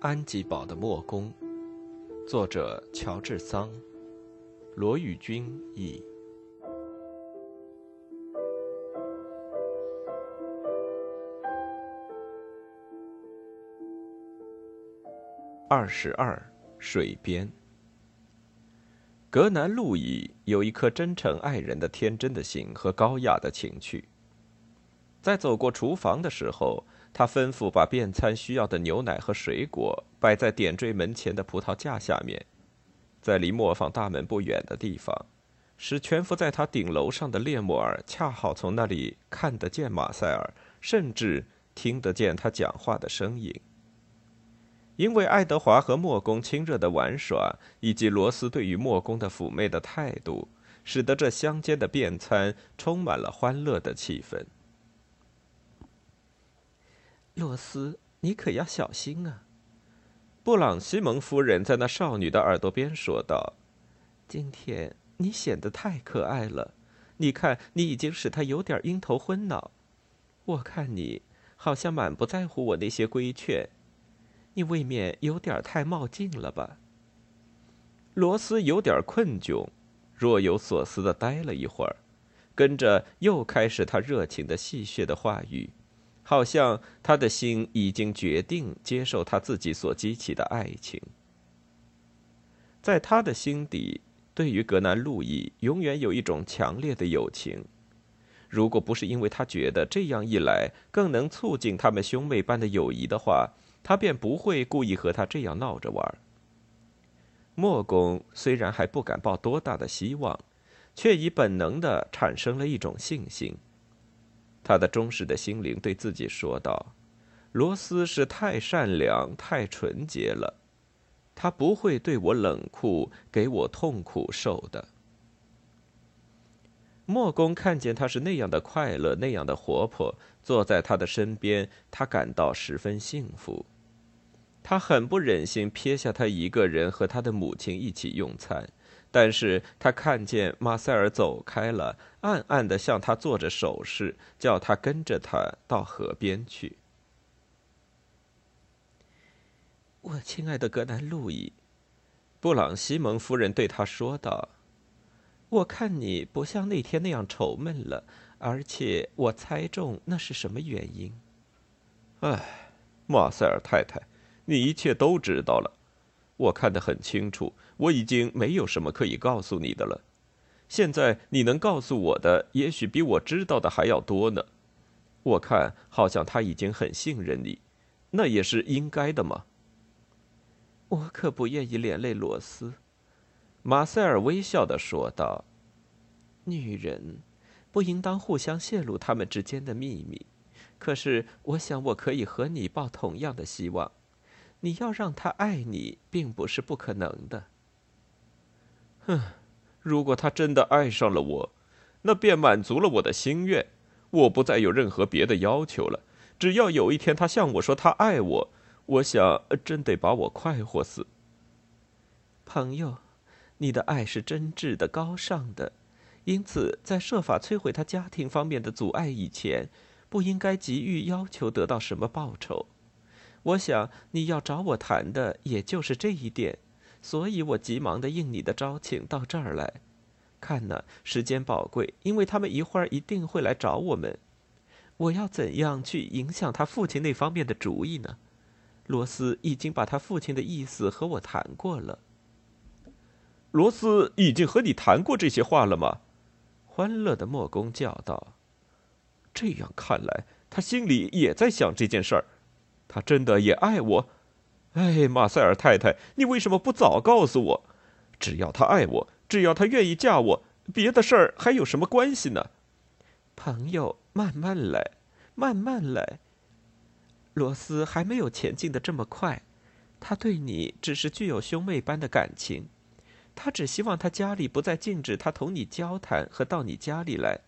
安吉堡的墨工，作者乔治桑，罗宇君译。二十二，水边。格南路易有一颗真诚爱人的天真的心和高雅的情趣。在走过厨房的时候。他吩咐把便餐需要的牛奶和水果摆在点缀门前的葡萄架下面，在离磨坊大门不远的地方，使蜷伏在他顶楼上的列莫尔恰好从那里看得见马塞尔，甚至听得见他讲话的声音。因为爱德华和莫公亲热的玩耍，以及罗斯对于莫公的妩媚的态度，使得这乡间的便餐充满了欢乐的气氛。罗斯，你可要小心啊！布朗西蒙夫人在那少女的耳朵边说道：“今天你显得太可爱了，你看，你已经使她有点晕头昏脑。我看你好像满不在乎我那些规劝，你未免有点太冒进了吧？”罗斯有点困窘，若有所思的待了一会儿，跟着又开始他热情的戏谑的话语。好像他的心已经决定接受他自己所激起的爱情，在他的心底，对于格南路易永远有一种强烈的友情。如果不是因为他觉得这样一来更能促进他们兄妹般的友谊的话，他便不会故意和他这样闹着玩。莫公虽然还不敢抱多大的希望，却已本能的产生了一种信心。他的忠实的心灵对自己说道：“罗斯是太善良、太纯洁了，他不会对我冷酷，给我痛苦受的。”莫公看见他是那样的快乐，那样的活泼，坐在他的身边，他感到十分幸福。他很不忍心撇下他一个人和他的母亲一起用餐。但是他看见马塞尔走开了，暗暗的向他做着手势，叫他跟着他到河边去。我亲爱的格南路易，布朗西蒙夫人对他说道：“我看你不像那天那样愁闷了，而且我猜中那是什么原因。”哎，马塞尔太太，你一切都知道了。我看得很清楚，我已经没有什么可以告诉你的了。现在你能告诉我的，也许比我知道的还要多呢。我看好像他已经很信任你，那也是应该的嘛。我可不愿意连累罗斯。”马塞尔微笑的说道，“女人不应当互相泄露他们之间的秘密，可是我想我可以和你抱同样的希望。”你要让他爱你，并不是不可能的。哼，如果他真的爱上了我，那便满足了我的心愿。我不再有任何别的要求了。只要有一天他向我说他爱我，我想真得把我快活死。朋友，你的爱是真挚的、高尚的，因此在设法摧毁他家庭方面的阻碍以前，不应该急于要求得到什么报酬。我想你要找我谈的也就是这一点，所以我急忙的应你的招请到这儿来。看呐，时间宝贵，因为他们一会儿一定会来找我们。我要怎样去影响他父亲那方面的主意呢？罗斯已经把他父亲的意思和我谈过了。罗斯已经和你谈过这些话了吗？欢乐的莫公叫道。这样看来，他心里也在想这件事儿。他真的也爱我，哎，马塞尔太太，你为什么不早告诉我？只要他爱我，只要他愿意嫁我，别的事儿还有什么关系呢？朋友，慢慢来，慢慢来。罗斯还没有前进的这么快，他对你只是具有兄妹般的感情，他只希望他家里不再禁止他同你交谈和到你家里来，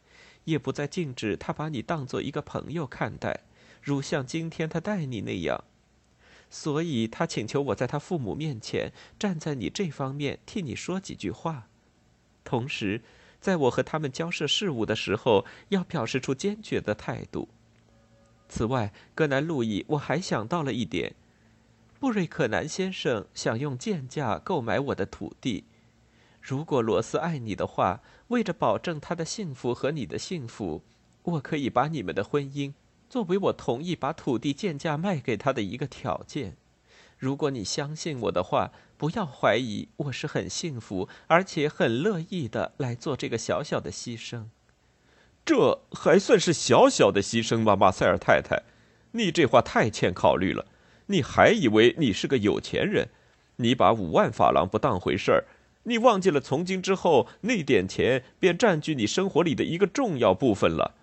也不再禁止他把你当做一个朋友看待。如像今天他待你那样，所以他请求我在他父母面前站在你这方面替你说几句话，同时，在我和他们交涉事务的时候，要表示出坚决的态度。此外，格南路易，我还想到了一点，布瑞克南先生想用贱价购买我的土地。如果罗斯爱你的话，为着保证他的幸福和你的幸福，我可以把你们的婚姻作为我同意把土地贱价卖给他的一个条件。如果你相信我的话，不要怀疑，我是很幸福，而且很乐意的来做这个小小的牺牲。这还算是小小的牺牲吗，马塞尔太太？你这话太欠考虑了。你还以为你是个有钱人？你把五万法郎不当回事儿？你忘记了，从今之后那点钱便占据你生活里的一个重要部分了。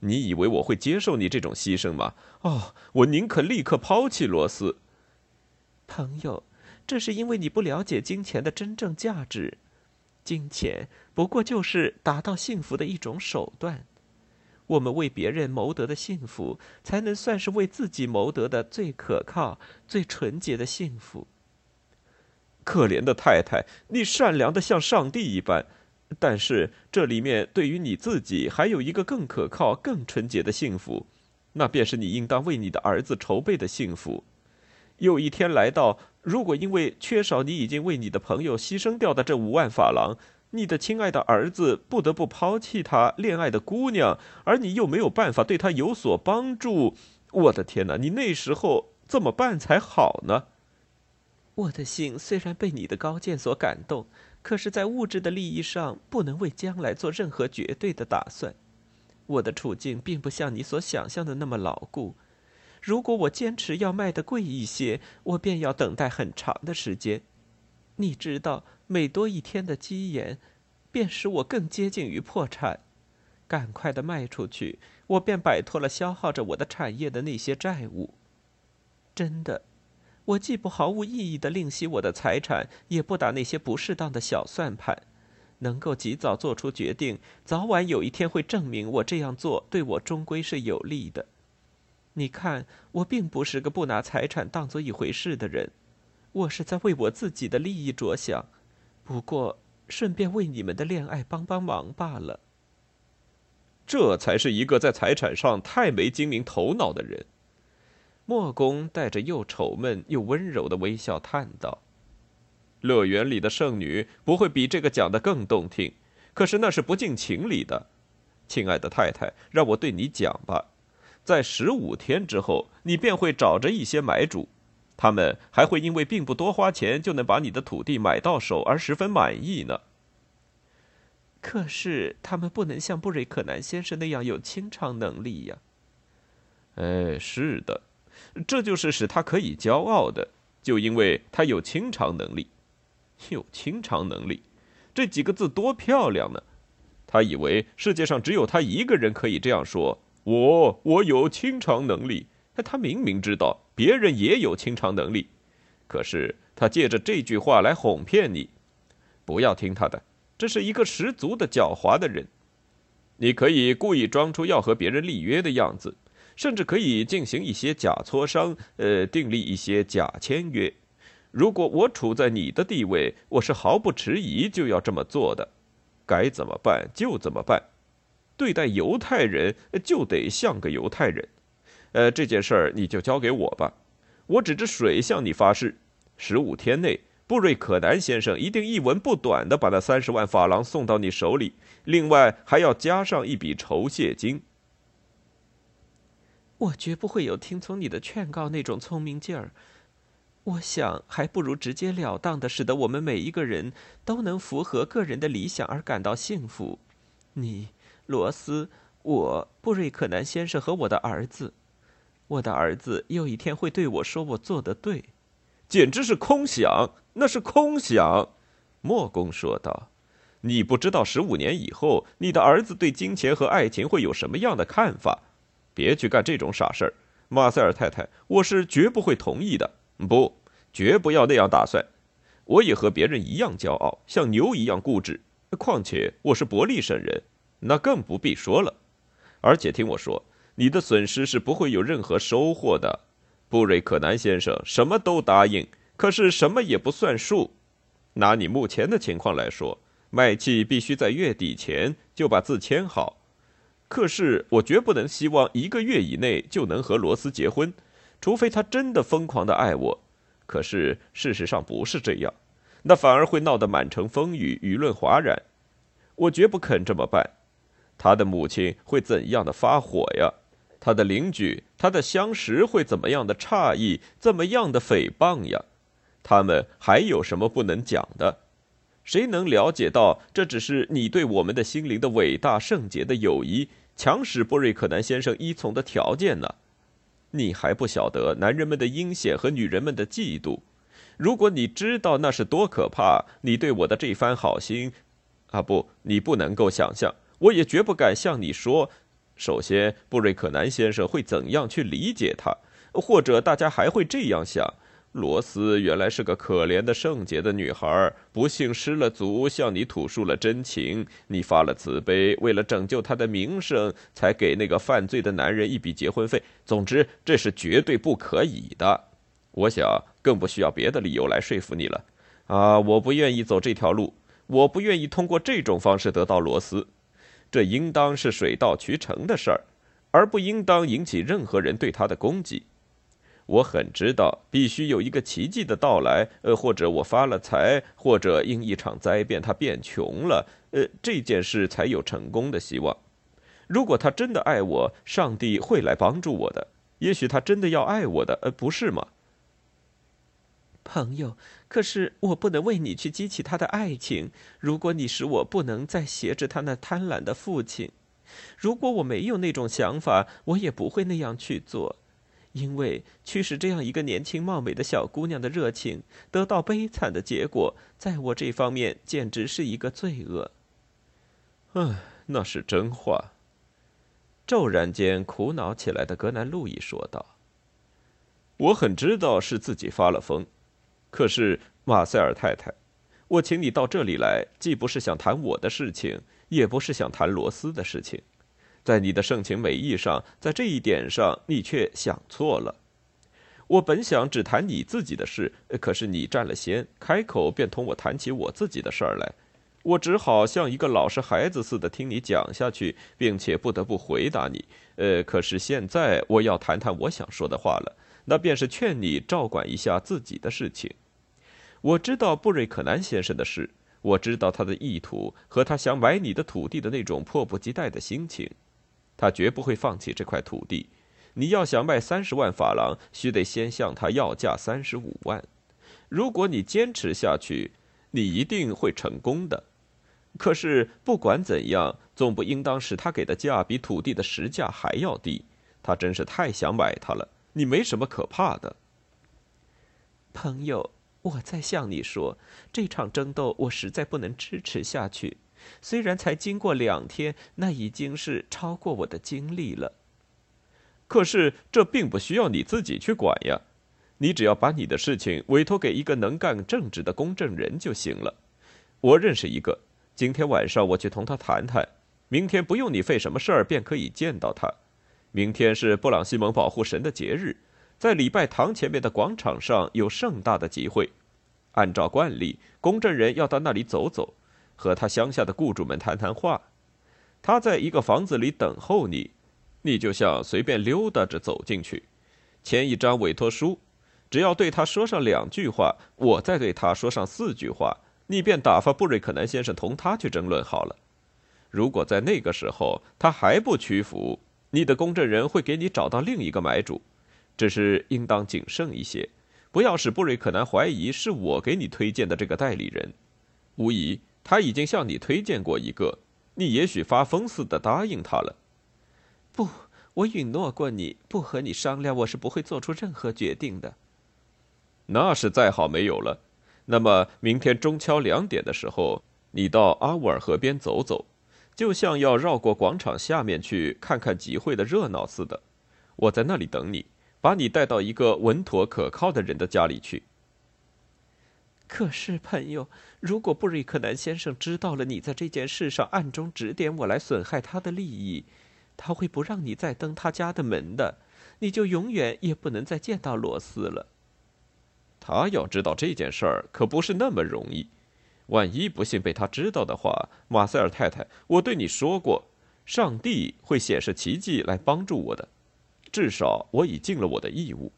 你以为我会接受你这种牺牲吗？哦，我宁可立刻抛弃罗斯。朋友，这是因为你不了解金钱的真正价值。金钱不过就是达到幸福的一种手段。我们为别人谋得的幸福，才能算是为自己谋得的最可靠、最纯洁的幸福。可怜的太太，你善良的像上帝一般，但是这里面对于你自己还有一个更可靠、更纯洁的幸福，那便是你应当为你的儿子筹备的幸福。有一天来到，如果因为缺少你已经为你的朋友牺牲掉的这五万法郎，你的亲爱的儿子不得不抛弃他恋爱的姑娘，而你又没有办法对他有所帮助。我的天哪！你那时候怎么办才好呢？我的心虽然被你的高见所感动，可是，在物质的利益上不能为将来做任何绝对的打算。我的处境并不像你所想象的那么牢固。如果我坚持要卖的贵一些，我便要等待很长的时间。你知道。每多一天的积盐，便使我更接近于破产。赶快的卖出去，我便摆脱了消耗着我的产业的那些债务。真的，我既不毫无意义的吝惜我的财产，也不打那些不适当的小算盘。能够及早做出决定，早晚有一天会证明我这样做对我终归是有利的。你看，我并不是个不拿财产当做一回事的人，我是在为我自己的利益着想。不过，顺便为你们的恋爱帮帮忙罢了。这才是一个在财产上太没精明头脑的人。莫公带着又丑闷又温柔的微笑叹道：“乐园里的圣女不会比这个讲的更动听，可是那是不近情理的。亲爱的太太，让我对你讲吧，在十五天之后，你便会找着一些买主。”他们还会因为并不多花钱就能把你的土地买到手而十分满意呢。可是他们不能像布瑞克南先生那样有清偿能力呀。哎，是的，这就是使他可以骄傲的，就因为他有清偿能力。有清偿能力，这几个字多漂亮呢！他以为世界上只有他一个人可以这样说：“我，我有清偿能力。”他明明知道别人也有清偿能力，可是他借着这句话来哄骗你。不要听他的，这是一个十足的狡猾的人。你可以故意装出要和别人立约的样子，甚至可以进行一些假磋商，呃，订立一些假签约。如果我处在你的地位，我是毫不迟疑就要这么做的。该怎么办就怎么办。对待犹太人就得像个犹太人。呃，这件事儿你就交给我吧，我指着水向你发誓，十五天内，布瑞可南先生一定一文不短的把那三十万法郎送到你手里，另外还要加上一笔酬谢金。我绝不会有听从你的劝告那种聪明劲儿，我想还不如直截了当的，使得我们每一个人都能符合个人的理想而感到幸福。你，罗斯，我，布瑞克南先生和我的儿子。我的儿子有一天会对我说：“我做的对。”简直是空想，那是空想。”莫公说道。“你不知道十五年以后，你的儿子对金钱和爱情会有什么样的看法。别去干这种傻事儿，马塞尔太太，我是绝不会同意的。不，绝不要那样打算。我也和别人一样骄傲，像牛一样固执。况且我是伯利省人，那更不必说了。而且听我说。”你的损失是不会有任何收获的，布瑞克南先生什么都答应，可是什么也不算数。拿你目前的情况来说，麦契必须在月底前就把字签好。可是我绝不能希望一个月以内就能和罗斯结婚，除非他真的疯狂的爱我。可是事实上不是这样，那反而会闹得满城风雨，舆论哗然。我绝不肯这么办。他的母亲会怎样的发火呀？他的邻居、他的相识会怎么样的诧异，怎么样的诽谤呀？他们还有什么不能讲的？谁能了解到这只是你对我们的心灵的伟大圣洁的友谊，强使布瑞克南先生依从的条件呢？你还不晓得男人们的阴险和女人们的嫉妒。如果你知道那是多可怕，你对我的这番好心，啊不，你不能够想象。我也绝不敢向你说。首先，布瑞克南先生会怎样去理解他？或者大家还会这样想：罗斯原来是个可怜的圣洁的女孩，不幸失了足，向你吐述了真情，你发了慈悲，为了拯救她的名声，才给那个犯罪的男人一笔结婚费。总之，这是绝对不可以的。我想，更不需要别的理由来说服你了。啊，我不愿意走这条路，我不愿意通过这种方式得到罗斯。这应当是水到渠成的事儿，而不应当引起任何人对他的攻击。我很知道，必须有一个奇迹的到来，呃，或者我发了财，或者因一场灾变他变穷了，呃，这件事才有成功的希望。如果他真的爱我，上帝会来帮助我的。也许他真的要爱我的，呃，不是吗？朋友，可是我不能为你去激起他的爱情。如果你使我不能再挟着他那贪婪的父亲，如果我没有那种想法，我也不会那样去做，因为驱使这样一个年轻貌美的小姑娘的热情得到悲惨的结果，在我这方面简直是一个罪恶。唉，那是真话。骤然间苦恼起来的格南路易说道：“我很知道是自己发了疯。”可是，马塞尔太太，我请你到这里来，既不是想谈我的事情，也不是想谈罗斯的事情。在你的盛情美意上，在这一点上，你却想错了。我本想只谈你自己的事，可是你占了先，开口便同我谈起我自己的事儿来，我只好像一个老实孩子似的听你讲下去，并且不得不回答你。呃，可是现在我要谈谈我想说的话了。那便是劝你照管一下自己的事情。我知道布瑞克南先生的事，我知道他的意图和他想买你的土地的那种迫不及待的心情。他绝不会放弃这块土地。你要想卖三十万法郎，须得先向他要价三十五万。如果你坚持下去，你一定会成功的。可是不管怎样，总不应当使他给的价比土地的实价还要低。他真是太想买它了。你没什么可怕的，朋友。我在向你说，这场争斗我实在不能支持下去。虽然才经过两天，那已经是超过我的精力了。可是这并不需要你自己去管呀，你只要把你的事情委托给一个能干正直的公证人就行了。我认识一个，今天晚上我去同他谈谈，明天不用你费什么事儿便可以见到他。明天是布朗西蒙保护神的节日，在礼拜堂前面的广场上有盛大的集会。按照惯例，公证人要到那里走走，和他乡下的雇主们谈谈话。他在一个房子里等候你，你就像随便溜达着走进去，签一张委托书。只要对他说上两句话，我再对他说上四句话，你便打发布瑞克南先生同他去争论好了。如果在那个时候他还不屈服，你的公证人会给你找到另一个买主，只是应当谨慎一些，不要使布瑞克南怀疑是我给你推荐的这个代理人。无疑，他已经向你推荐过一个，你也许发疯似的答应他了。不，我允诺过你，不和你商量，我是不会做出任何决定的。那是再好没有了。那么，明天中敲两点的时候，你到阿沃尔河边走走。就像要绕过广场下面去看看集会的热闹似的，我在那里等你，把你带到一个稳妥可靠的人的家里去。可是，朋友，如果布瑞克南先生知道了你在这件事上暗中指点我来损害他的利益，他会不让你再登他家的门的，你就永远也不能再见到罗斯了。他要知道这件事儿，可不是那么容易。万一不幸被他知道的话，马塞尔太太，我对你说过，上帝会显示奇迹来帮助我的，至少我已尽了我的义务。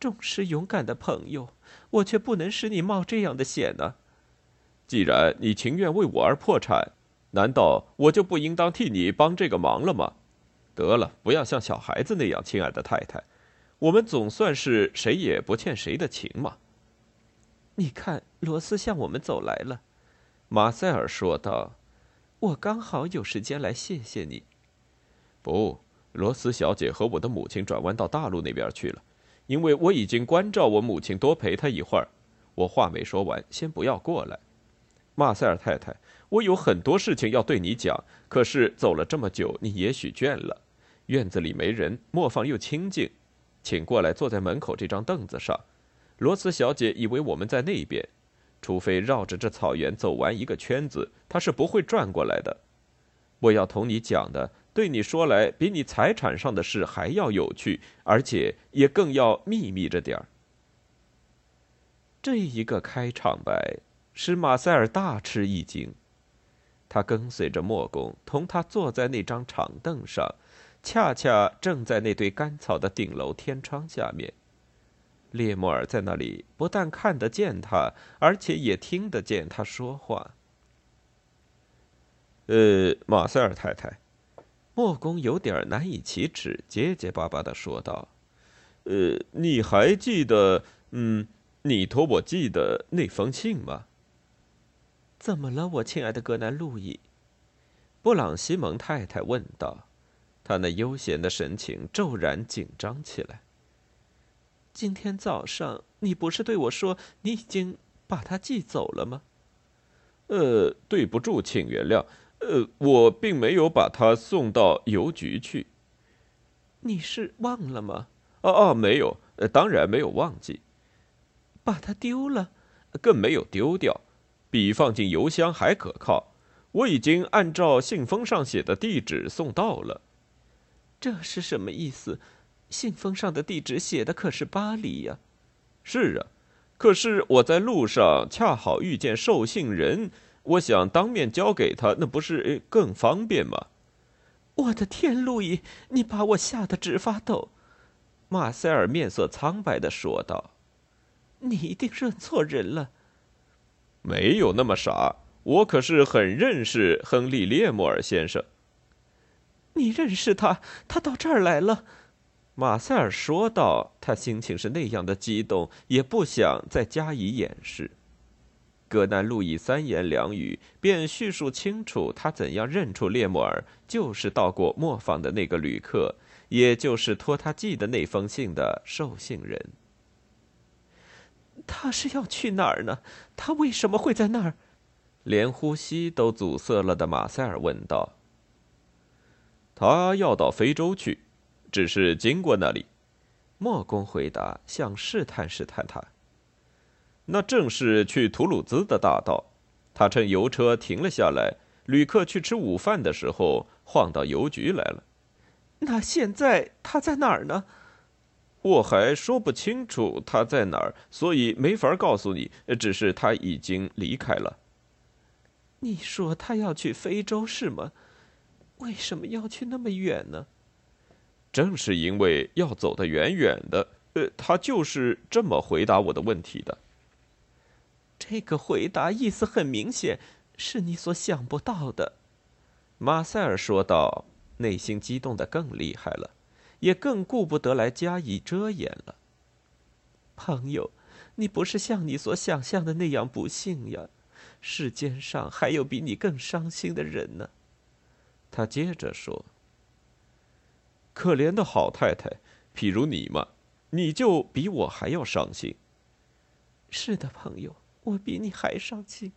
忠实勇敢的朋友，我却不能使你冒这样的险呢。既然你情愿为我而破产，难道我就不应当替你帮这个忙了吗？得了，不要像小孩子那样，亲爱的太太，我们总算是谁也不欠谁的情嘛。你看，罗斯向我们走来了，马塞尔说道：“我刚好有时间来谢谢你。”不，罗斯小姐和我的母亲转弯到大陆那边去了，因为我已经关照我母亲多陪她一会儿。我话没说完，先不要过来，马塞尔太太，我有很多事情要对你讲。可是走了这么久，你也许倦了。院子里没人，磨坊又清静，请过来坐在门口这张凳子上。罗斯小姐以为我们在那边，除非绕着这草原走完一个圈子，她是不会转过来的。我要同你讲的。对你说来，比你财产上的事还要有趣，而且也更要秘密着点儿。这一个开场白使马塞尔大吃一惊。他跟随着莫公同他坐在那张长凳上，恰恰正在那堆干草的顶楼天窗下面。列莫尔在那里不但看得见他，而且也听得见他说话。呃，马塞尔太太。莫公有点难以启齿，结结巴巴的说道：“呃，你还记得，嗯，你托我寄的那封信吗？”“怎么了，我亲爱的格南路易？”布朗西蒙太太问道，她那悠闲的神情骤然紧张起来。“今天早上，你不是对我说你已经把它寄走了吗？”“呃，对不住，请原谅。”呃，我并没有把它送到邮局去。你是忘了吗？哦哦，没有，当然没有忘记。把它丢了？更没有丢掉，比放进邮箱还可靠。我已经按照信封上写的地址送到了。这是什么意思？信封上的地址写的可是巴黎呀。是啊，可是我在路上恰好遇见受信人。我想当面交给他，那不是更方便吗？我的天，路易，你把我吓得直发抖。马塞尔面色苍白的说道：“你一定认错人了。”没有那么傻，我可是很认识亨利·列莫尔先生。你认识他？他到这儿来了。马塞尔说道，他心情是那样的激动，也不想再加以掩饰。格南路易三言两语便叙述清楚他怎样认出列莫尔就是到过磨坊的那个旅客，也就是托他寄的那封信的受信人。他是要去哪儿呢？他为什么会在那儿？连呼吸都阻塞了的马塞尔问道。他要到非洲去，只是经过那里。莫公回答，想试探试探他。那正是去图鲁兹的大道，他趁油车停了下来，旅客去吃午饭的时候，晃到邮局来了。那现在他在哪儿呢？我还说不清楚他在哪儿，所以没法告诉你。只是他已经离开了。你说他要去非洲是吗？为什么要去那么远呢？正是因为要走得远远的，呃，他就是这么回答我的问题的。这个回答意思很明显，是你所想不到的。”马塞尔说道，内心激动的更厉害了，也更顾不得来加以遮掩了。朋友，你不是像你所想象的那样不幸呀，世间上还有比你更伤心的人呢。他接着说：“可怜的好太太，譬如你嘛，你就比我还要伤心。”是的，朋友。我比你还伤心，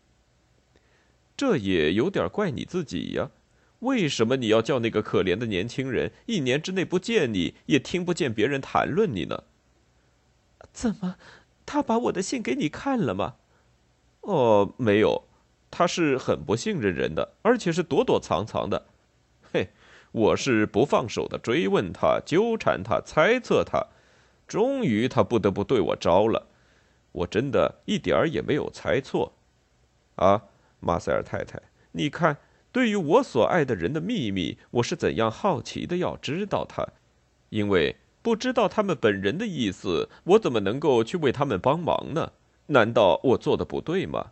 这也有点怪你自己呀。为什么你要叫那个可怜的年轻人一年之内不见你，也听不见别人谈论你呢？怎么，他把我的信给你看了吗？哦，没有，他是很不信任人的，而且是躲躲藏藏的。嘿，我是不放手的追问他，纠缠他，猜测他，终于他不得不对我招了。我真的一点儿也没有猜错，啊，马塞尔太太，你看，对于我所爱的人的秘密，我是怎样好奇的要知道他，因为不知道他们本人的意思，我怎么能够去为他们帮忙呢？难道我做的不对吗？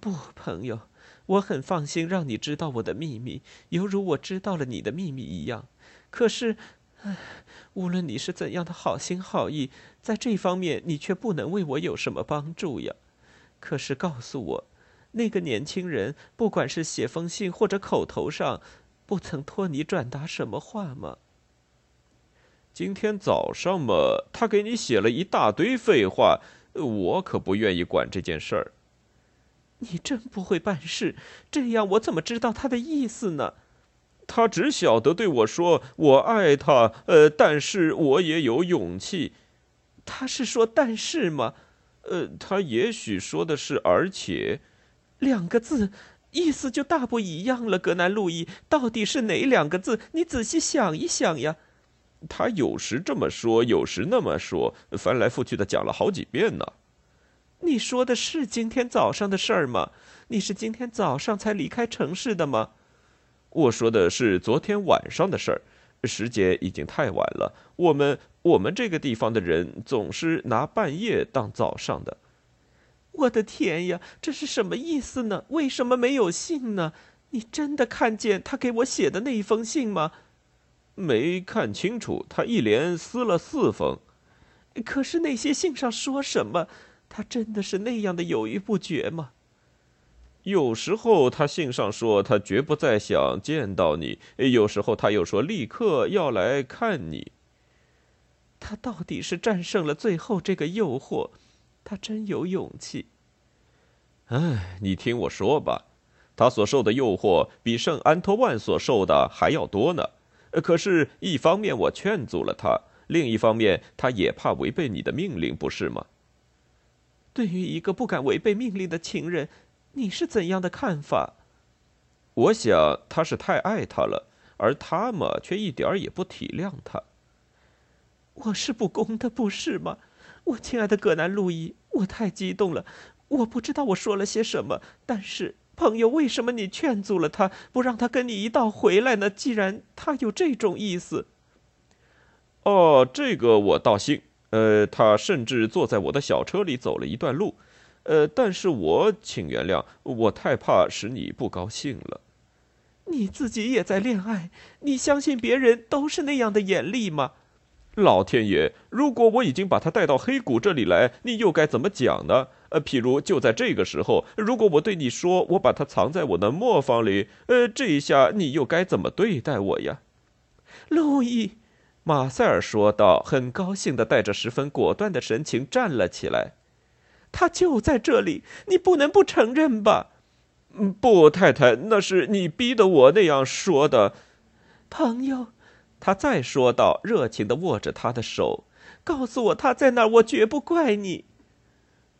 不，朋友，我很放心让你知道我的秘密，犹如我知道了你的秘密一样。可是，无论你是怎样的好心好意，在这方面你却不能为我有什么帮助呀。可是，告诉我，那个年轻人，不管是写封信或者口头上，不曾托你转达什么话吗？今天早上嘛，他给你写了一大堆废话，我可不愿意管这件事儿。你真不会办事，这样我怎么知道他的意思呢？他只晓得对我说：“我爱他，呃，但是我也有勇气。”他是说“但是”吗？呃，他也许说的是“而且”，两个字，意思就大不一样了。格南路易，到底是哪两个字？你仔细想一想呀。他有时这么说，有时那么说，翻来覆去的讲了好几遍呢。你说的是今天早上的事儿吗？你是今天早上才离开城市的吗？我说的是昨天晚上的事儿，时间已经太晚了。我们我们这个地方的人总是拿半夜当早上的。我的天呀，这是什么意思呢？为什么没有信呢？你真的看见他给我写的那一封信吗？没看清楚，他一连撕了四封。可是那些信上说什么？他真的是那样的犹豫不决吗？有时候他信上说他绝不再想见到你，有时候他又说立刻要来看你。他到底是战胜了最后这个诱惑，他真有勇气。哎，你听我说吧，他所受的诱惑比圣安托万所受的还要多呢。可是，一方面我劝阻了他，另一方面他也怕违背你的命令，不是吗？对于一个不敢违背命令的情人，你是怎样的看法？我想他是太爱他了，而他嘛，却一点儿也不体谅他。我是不公的，不是吗？我亲爱的葛南路易，我太激动了，我不知道我说了些什么，但是。朋友，为什么你劝阻了他，不让他跟你一道回来呢？既然他有这种意思，哦，这个我倒信。呃，他甚至坐在我的小车里走了一段路。呃，但是我请原谅，我太怕使你不高兴了。你自己也在恋爱，你相信别人都是那样的眼力吗？老天爷，如果我已经把他带到黑谷这里来，你又该怎么讲呢？呃，譬如就在这个时候，如果我对你说我把它藏在我的磨坊里，呃，这一下你又该怎么对待我呀？路易，马塞尔说道，很高兴的带着十分果断的神情站了起来。他就在这里，你不能不承认吧？嗯，不，太太，那是你逼得我那样说的。朋友，他再说道，热情的握着他的手，告诉我他在哪儿，我绝不怪你。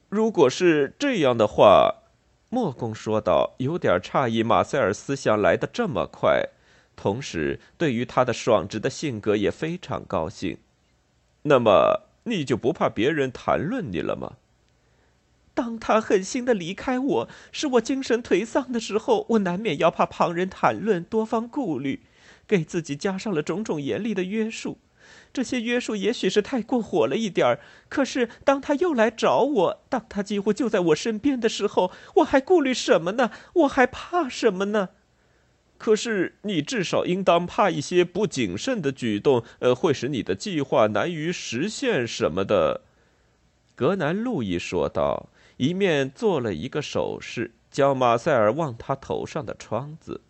如果是这样的话，莫公说道，有点诧异马塞尔思想来得这么快，同时对于他的爽直的性格也非常高兴。那么你就不怕别人谈论你了吗？当他狠心的离开我，使我精神颓丧的时候，我难免要怕旁人谈论，多方顾虑，给自己加上了种种严厉的约束。这些约束也许是太过火了一点儿，可是当他又来找我，当他几乎就在我身边的时候，我还顾虑什么呢？我还怕什么呢？可是你至少应当怕一些不谨慎的举动，呃，会使你的计划难于实现什么的。格南路易说道，一面做了一个手势，叫马塞尔望他头上的窗子。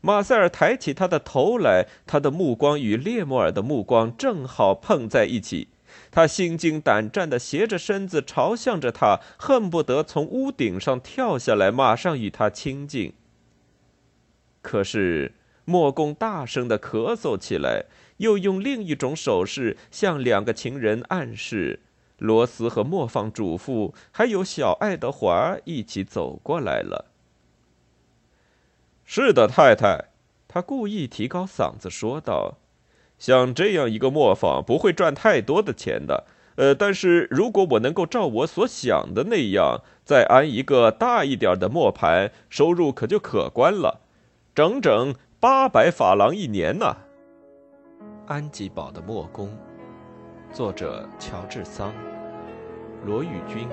马塞尔抬起他的头来，他的目光与列莫尔的目光正好碰在一起。他心惊胆战地斜着身子朝向着他，恨不得从屋顶上跳下来，马上与他亲近。可是莫公大声地咳嗽起来，又用另一种手势向两个情人暗示：罗斯和磨坊主妇还有小爱德华一起走过来了。是的，太太，他故意提高嗓子说道：“像这样一个磨坊不会赚太多的钱的。呃，但是如果我能够照我所想的那样，再安一个大一点的磨盘，收入可就可观了，整整八百法郎一年呢。”安吉堡的磨工，作者乔治桑，罗宇军。